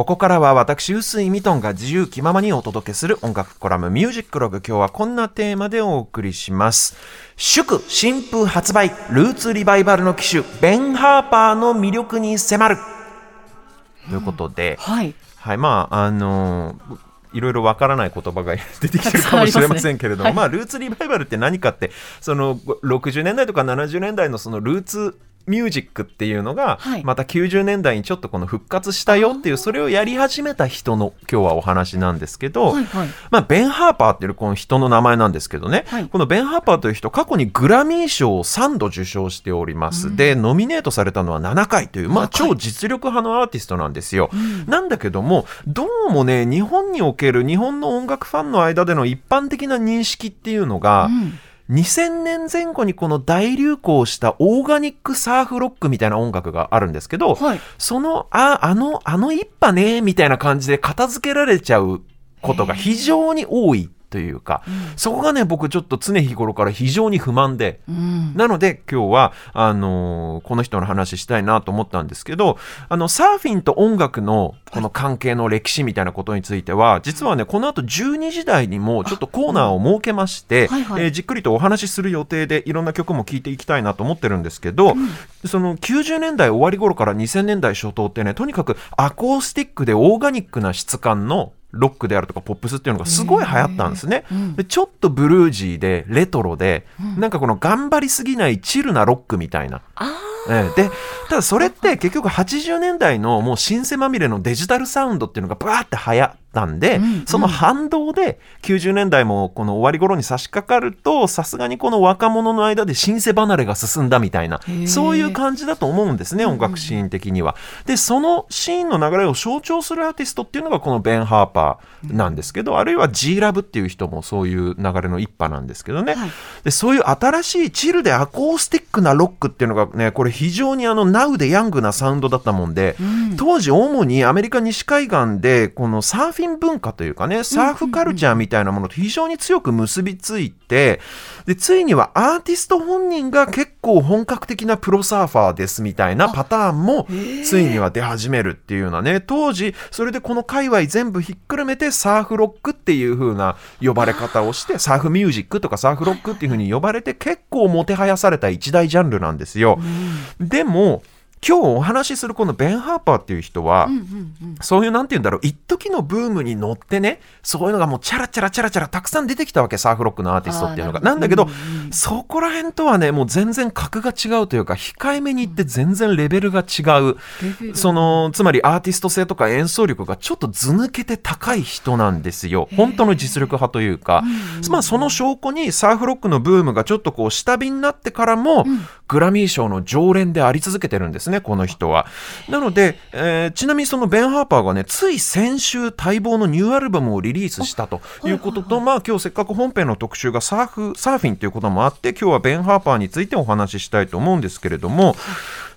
ここからは私、臼井ミトンが自由気ままにお届けする音楽コラムミュージックログ。今日はこんなテーマでお送りします。祝新風発売、ルーツリバイバルの機種、ベン・ハーパーの魅力に迫る。ということで、はい。はい、まあ、あのーいろいろわからない言葉が出てきてるかもしれませんけれども、はいまあ、ルーツリバイバルって何かって、その60年代とか70年代のそのルーツミュージックっていうのが、はい。また90年代にちょっとこの復活したよっていう、それをやり始めた人の今日はお話なんですけど。まあ、ベン・ハーパーっていうこの人の名前なんですけどね、はい。このベン・ハーパーという人過去にグラミー賞を3度受賞しております、でノミネートされたのは7回という、まあ、7回。超実力派のアーティストなんですよ、なんだけどもどうもね日本における日本の音楽ファンの間での一般的な認識っていうのが、うん2000年前後にこの大流行したオーガニックサーフロックみたいな音楽があるんですけど、はい。そのああのあの一派ねみたいな感じで片付けられちゃうことが非常に多いというか、そこがね僕ちょっと常日頃から非常に不満で、うん。なので今日はあのーこの人の話したいなと思ったんですけどあのサーフィンと音楽のこの関係の歴史みたいなことについては実はねこの後12時台にもちょっとコーナーを設けまして、はいはい。えーじっくりとお話しする予定でいろんな曲も聴いていきたいなと思ってるんですけど、その90年代終わり頃から2000年代初頭ってねとにかくアコースティックでオーガニックな質感のロックであるとかポップスっていうのがすごい流行ったんですね。でちょっとブルージーでレトロで、なんかこの頑張りすぎないチルなロックみたいな。あええ。でただそれって結局80年代のもうシンセまみれのデジタルサウンドっていうのがバーって流行ったんで、うんその反動で90年代もこの終わり頃に差し掛かるとさすがにこの若者の間でシンセ離れが進んだみたいなそういう感じだと思うんですね音楽シーン的には。でそのシーンの流れを象徴するアーティストっていうのがこのベン・ハーパーなんですけど、あるいは G ラブっていう人もそういう流れの一派なんですけどね、はい。でそういう新しいチルでアコースティックなロックっていうのがねこれ非常にあのナウでヤングなサウンドだったもんで、当時主にアメリカ西海岸でこのサーフィン文化というかねサーフカルチャーみたいなものと非常に強く結びついてでついにはアーティスト本人が結構本格的なプロサーファーですみたいなパターンもついには出始めるっていうようなね。当時それでこの界隈全部ひっくるめてサーフロックっていう風な呼ばれ方をしてサーフミュージックとかサーフロックっていう風に呼ばれて結構もてはやされた一大ジャンルなんですよ。でも今日お話しするこのベン・ハーパーっていう人は、そういうなんて言うんだろう一時のブームに乗ってねそういうのがもうチャラチャラチャラチャラたくさん出てきたわけサーフロックのアーティストっていうのが。なんだけど、うんうんそこら辺とはねもう全然格が違うというか控えめに言って全然レベルが違う、レベル。そのつまりアーティスト性とか演奏力がちょっと図抜けて高い人なんですよ。本当の実力派というか、まあその証拠にサーフロックのブームがちょっとこう下火になってからも、グラミー賞の常連であり続けてるんですねこの人は。なので、えーちなみにそのベン・ハーパーがねつい先週待望のニューアルバムをリリースしたということと、まあ今日せっかく本編の特集がサーフサーフィンということもあって今日はベン・ハーパーについてお話ししたいと思うんですけれども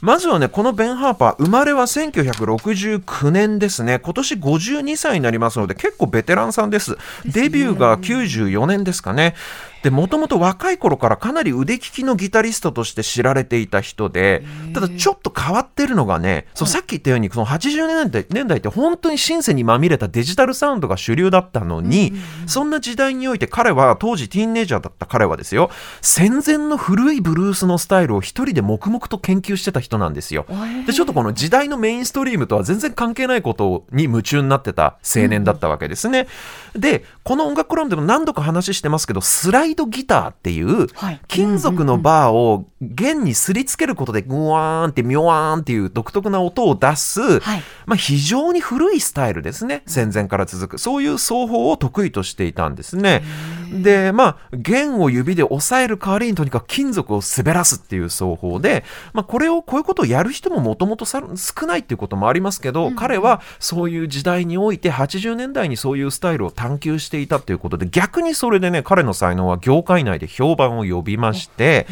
まずはねこのベン・ハーパー生まれは1969年ですね。今年52歳になりますので結構ベテランさんです。デビューが94年ですかねでもともと若い頃からかなり腕利きのギタリストとして知られていた人でただちょっと変わってるのがねそうさっき言ったようにその80年代年代って本当にシンセにまみれたデジタルサウンドが主流だったのに、そんな時代において彼は当時ティーンネイジャーだった彼はですよ戦前の古いブルースのスタイルを一人で黙々と研究してた人なんですよ。でちょっとこの時代のメインストリームとは全然関係ないことに夢中になってた青年だったわけですね。でこの音楽コラムでも何度か話してますけどスライドギターっていうはい。金属のバーを弦にすりつけることでグワーンってミョワーンっていう独特な音を出す、はい。まあ、非常に古いスタイルですね。戦前から続く。そういう奏法を得意としていたんですね。でまあ弦を指で押さえる代わりにとにかく金属を滑らすっていう奏法で、まあ、これをこういうことをやる人ももともと少ないっていうこともありますけど、彼はそういう時代において80年代にそういうスタイルを探求していたということで逆にそれでね彼の才能は業界内で評判を呼びまして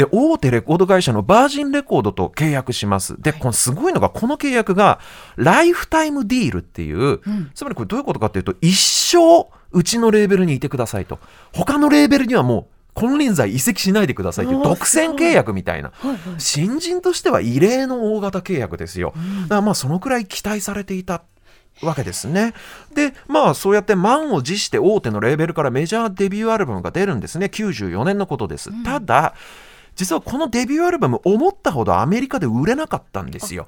で大手レコード会社のバージンレコードと契約します。でこのすごいのがこの契約がライフタイムディールっていう、つまりこれどういうことかっていうと一生うちのレーベルにいてくださいと。他のレーベルにはもう金輪際移籍しないでくださいという独占契約みたいな。新人としては異例の大型契約ですよ。だからまあそのくらい期待されていたわけですね。で、まあそうやって満を持して大手のレーベルからメジャーデビューアルバムが出るんですね。94年のことです。うん、ただ、実はこのデビューアルバム思ったほどアメリカで売れなかったんですよ。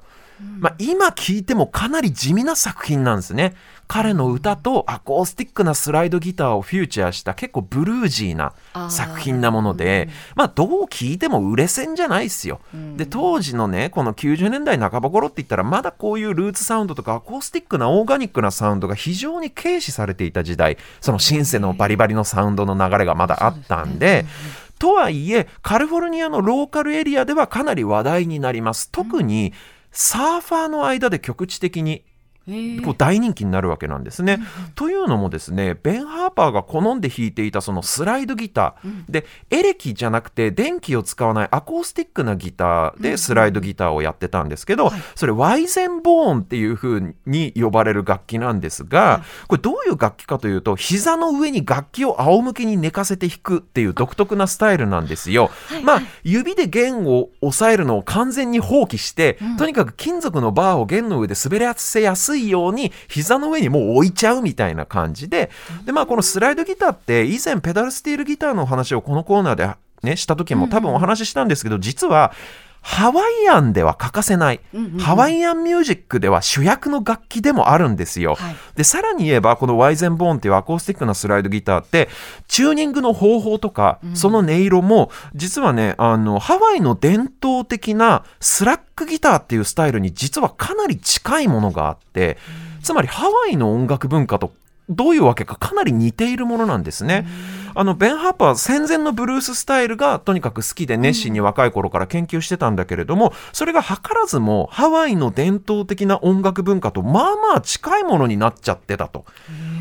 まあ、今聞いてもかなり地味な作品なんですね。彼の歌とアコースティックなスライドギターをフューチャーした結構ブルージーな作品なもので、まあどう聞いても売れ線じゃないですよ。で、当時のね、この90年代半ば頃って言ったらまだこういうルーツサウンドとかアコースティックなオーガニックなサウンドが非常に軽視されていた時代、そのシンセのバリバリのサウンドの流れがまだあったんで、とはいえ、カリフォルニアのローカルエリアではかなり話題になります。特にサーファーの間で局地的にこう大人気になるわけなんですね。というのもですねベン・ハーパーが好んで弾いていたそのスライドギター、うん、でエレキじゃなくて電気を使わないアコースティックなギターでスライドギターをやってたんですけど、うん、それワイゼンボーンっていう風に呼ばれる楽器なんですが、これどういう楽器かというと膝の上に楽器を仰向けに寝かせて弾くっていう独特なスタイルなんですよ。はいはい、まあ指で弦を押さえるのを完全に放棄して、うん、とにかく金属のバーを弦の上で滑らせやすいように膝の上にもう置いちゃうみたいな感じででまあこのスライドギターって以前ペダルスティールギターの話をこのコーナーでねした時も多分お話ししたんですけど実はハワイアンでは欠かせない、うんうんうん、ハワイアンミュージックでは主役の楽器でもあるんですよ。はい、で、さらに言えば、このワイゼンボーンっていうアコースティックなスライドギターって、チューニングの方法とか、うん、その音色も、実はね、あの、ハワイの伝統的なスラックギターっていうスタイルに実はかなり近いものがあって、つまりハワイの音楽文化とどういうわけかかなり似ているものなんですね。あのベン・ハーパー戦前のブルーススタイルがとにかく好きで熱心に若い頃から研究してたんだけれども、それが図らずもハワイの伝統的な音楽文化とまあまあ近いものになっちゃってたと。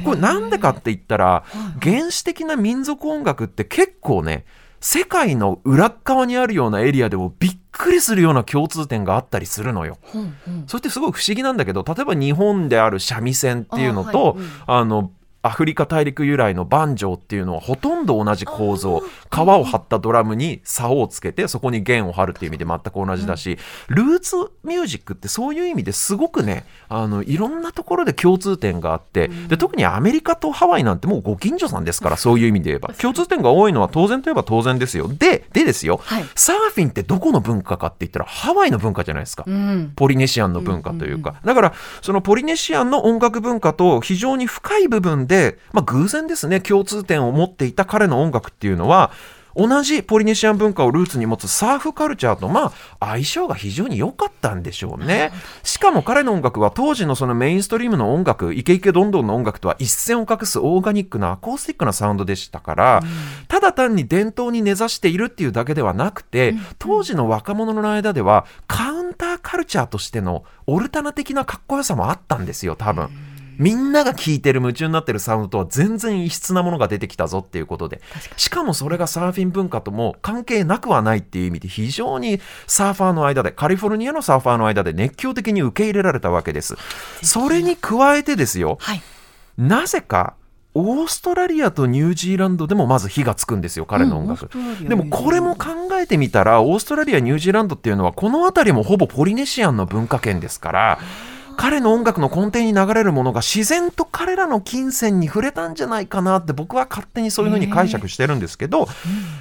これなんでかって言ったら原始的な民族音楽って結構ね世界の裏側にあるようなエリアでもびっくりするような共通点があったりするのよ。うんうん、それってすごい不思議なんだけど例えば日本である三味線っていうのとあ、はいうん、あのアフリカ大陸由来のバンジョーっていうのはほとんど同じ構造。皮を張ったドラムに竿をつけてそこに弦を張るっていう意味で全く同じだし、ルーツミュージックってそういう意味ですごくねあのいろんなところで共通点があって。で特にアメリカとハワイなんてもうご近所さんですから そういう意味で言えば。共通点が多いのは当然といえば当然ですよ。ででですよ、はい、サーフィンってどこの文化かって言ったらハワイの文化じゃないですか、うん、ポリネシアンの文化というか、だからそのポリネシアンの音楽文化と非常に深い部分で、まあ、偶然ですね共通点を持っていた彼の音楽っていうのは同じポリネシアン文化をルーツに持つサーフカルチャーとまあ相性が非常に良かったんでしょうね。しかも彼の音楽は当時のそのメインストリームの音楽、イケイケどんどんの音楽とは一線を画すオーガニックなアコースティックなサウンドでしたから、うん、ただ単に伝統に根ざしているっていうだけではなくて、当時の若者の間ではカウンターカルチャーとしてのオルタナ的なかっこよさもあったんですよ、多分。うんみんなが聴いてる夢中になってるサウンドとは全然異質なものが出てきたぞっていうことで。しかもそれがサーフィン文化とも関係なくはないっていう意味で非常にサーファーの間でカリフォルニアのサーファーの間で熱狂的に受け入れられたわけです。それに加えてですよ、はい、なぜかオーストラリアとニュージーランドでもまず火がつくんですよ、彼の音楽。うん、でもこれも考えてみたら、オーストラリア、ニュージーランドっていうのは、この辺りもほぼポリネシアンの文化圏ですから、彼の音楽の根底に流れるものが自然と彼らの金銭に触れたんじゃないかなって僕は勝手にそういうふうに解釈してるんですけど、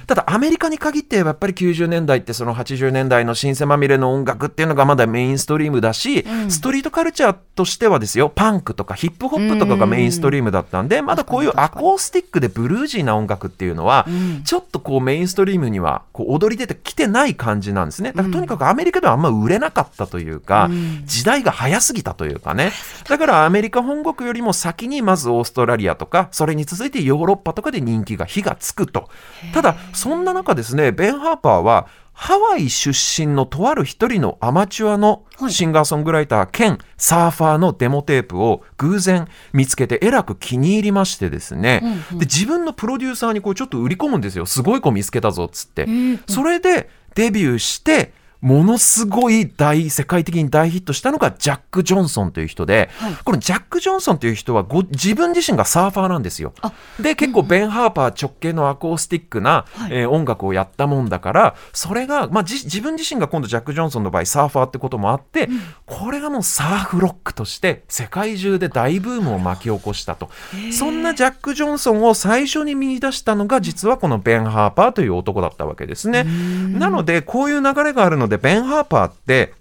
ただアメリカに限ってやっぱり90年代ってその80年代のシンセまみれの音楽っていうのがまだメインストリームだし、ストリートカルチャーとしてはですよパンクとかヒップホップとかがメインストリームだったんでまだこういうアコースティックでブルージーな音楽っていうのはちょっとこうメインストリームにはこう踊り出てきてない感じなんですね。だからとにかくアメリカではあんま売れなかったというか時代が早すぎたというかね。だからアメリカ本国よりも先にまずオーストラリアとかそれに続いてヨーロッパとかで人気が火がつくと。ただそんな中ですねベン・ハーパーはハワイ出身のとある一人のアマチュアのシンガーソングライター兼サーファーのデモテープを偶然見つけてえらく気に入りましてですね、うんうん、で自分のプロデューサーにこうちょっと売り込むんですよすごい子見つけたぞっつって、それでデビューしてものすごい大世界的に大ヒットしたのがジャック・ジョンソンという人で、はい、このジャック・ジョンソンという人はご自分自身がサーファーなんですよ。で結構ベン・ハーパー直系のアコースティックな、はい、えー、音楽をやったもんだからそれが、まあ、自分自身が今度ジャック・ジョンソンの場合サーファーってこともあって、うん、これがもうサーフロックとして世界中で大ブームを巻き起こしたと。そんなジャック・ジョンソンを最初に見出したのが実はこのベン・ハーパーという男だったわけですね。なのでこういう流れがあるのでベン・ハーパーって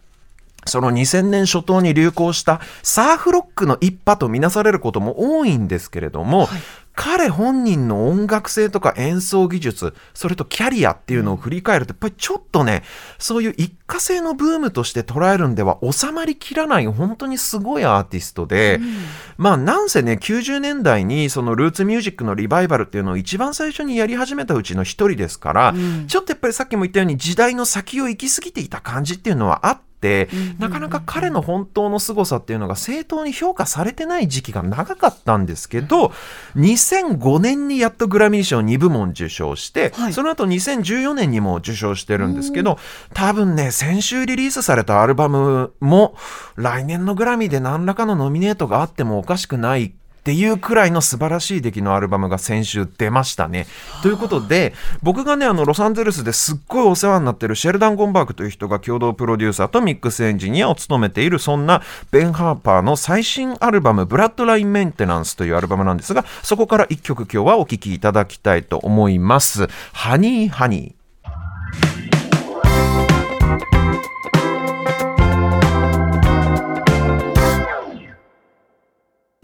その2000年初頭に流行したサーフロックの一派とみなされることも多いんですけれども、はい、彼本人の音楽性とか演奏技術、それとキャリアっていうのを振り返ると、やっぱりちょっとね、そういう一過性のブームとして捉えるんでは収まりきらない本当にすごいアーティストで、うん、まあなんせね、90年代にそのルーツミュージックのリバイバルっていうのを一番最初にやり始めたうちの一人ですから、うん、ちょっとやっぱりさっきも言ったように時代の先を行き過ぎていた感じっていうのはあって、、なかなか彼の本当の凄さっていうのが正当に評価されてない時期が長かったんですけど、2005年にやっとグラミー賞2部門受賞して、はい、その後2014年にも受賞してるんですけど、多分ね、先週リリースされたアルバムも来年のグラミーで何らかのノミネートがあってもおかしくないっていうくらいの素晴らしい出来のアルバムが先週出ましたね。ということで、僕がね、あの、ロサンゼルスですっごいお世話になってるシェルダン・ゴンバーグという人が共同プロデューサーとミックスエンジニアを務めている、そんなベン・ハーパーの最新アルバム、ブラッドライン・メンテナンスというアルバムなんですが、そこから1曲今日はお聴きいただきたいと思います。ハニー・ハニー。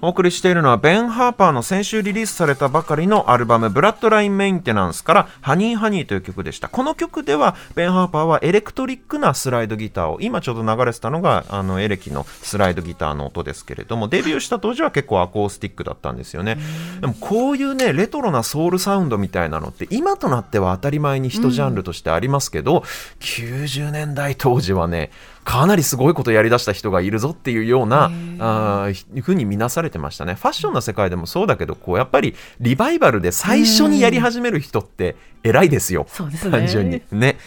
お送りしているのはベン・ハーパーの先週リリースされたばかりのアルバムブラッドラインメンテナンスからハニーハニーという曲でした。この曲ではベン・ハーパーはエレクトリックなスライドギターを今ちょうど流れてたのがあのエレキのスライドギターの音ですけれどもデビューした当時は結構アコースティックだったんですよね。でもこういうねレトロなソウルサウンドみたいなのって今となっては当たり前に一ジャンルとしてありますけど、うん、90年代当時はねかなりすごいことやりだした人がいるぞっていうようなあふうに見なされてましたね。ファッションの世界でもそうだけどこうやっぱりリバイバルで最初にやり始める人って偉いですよ、単純に。ね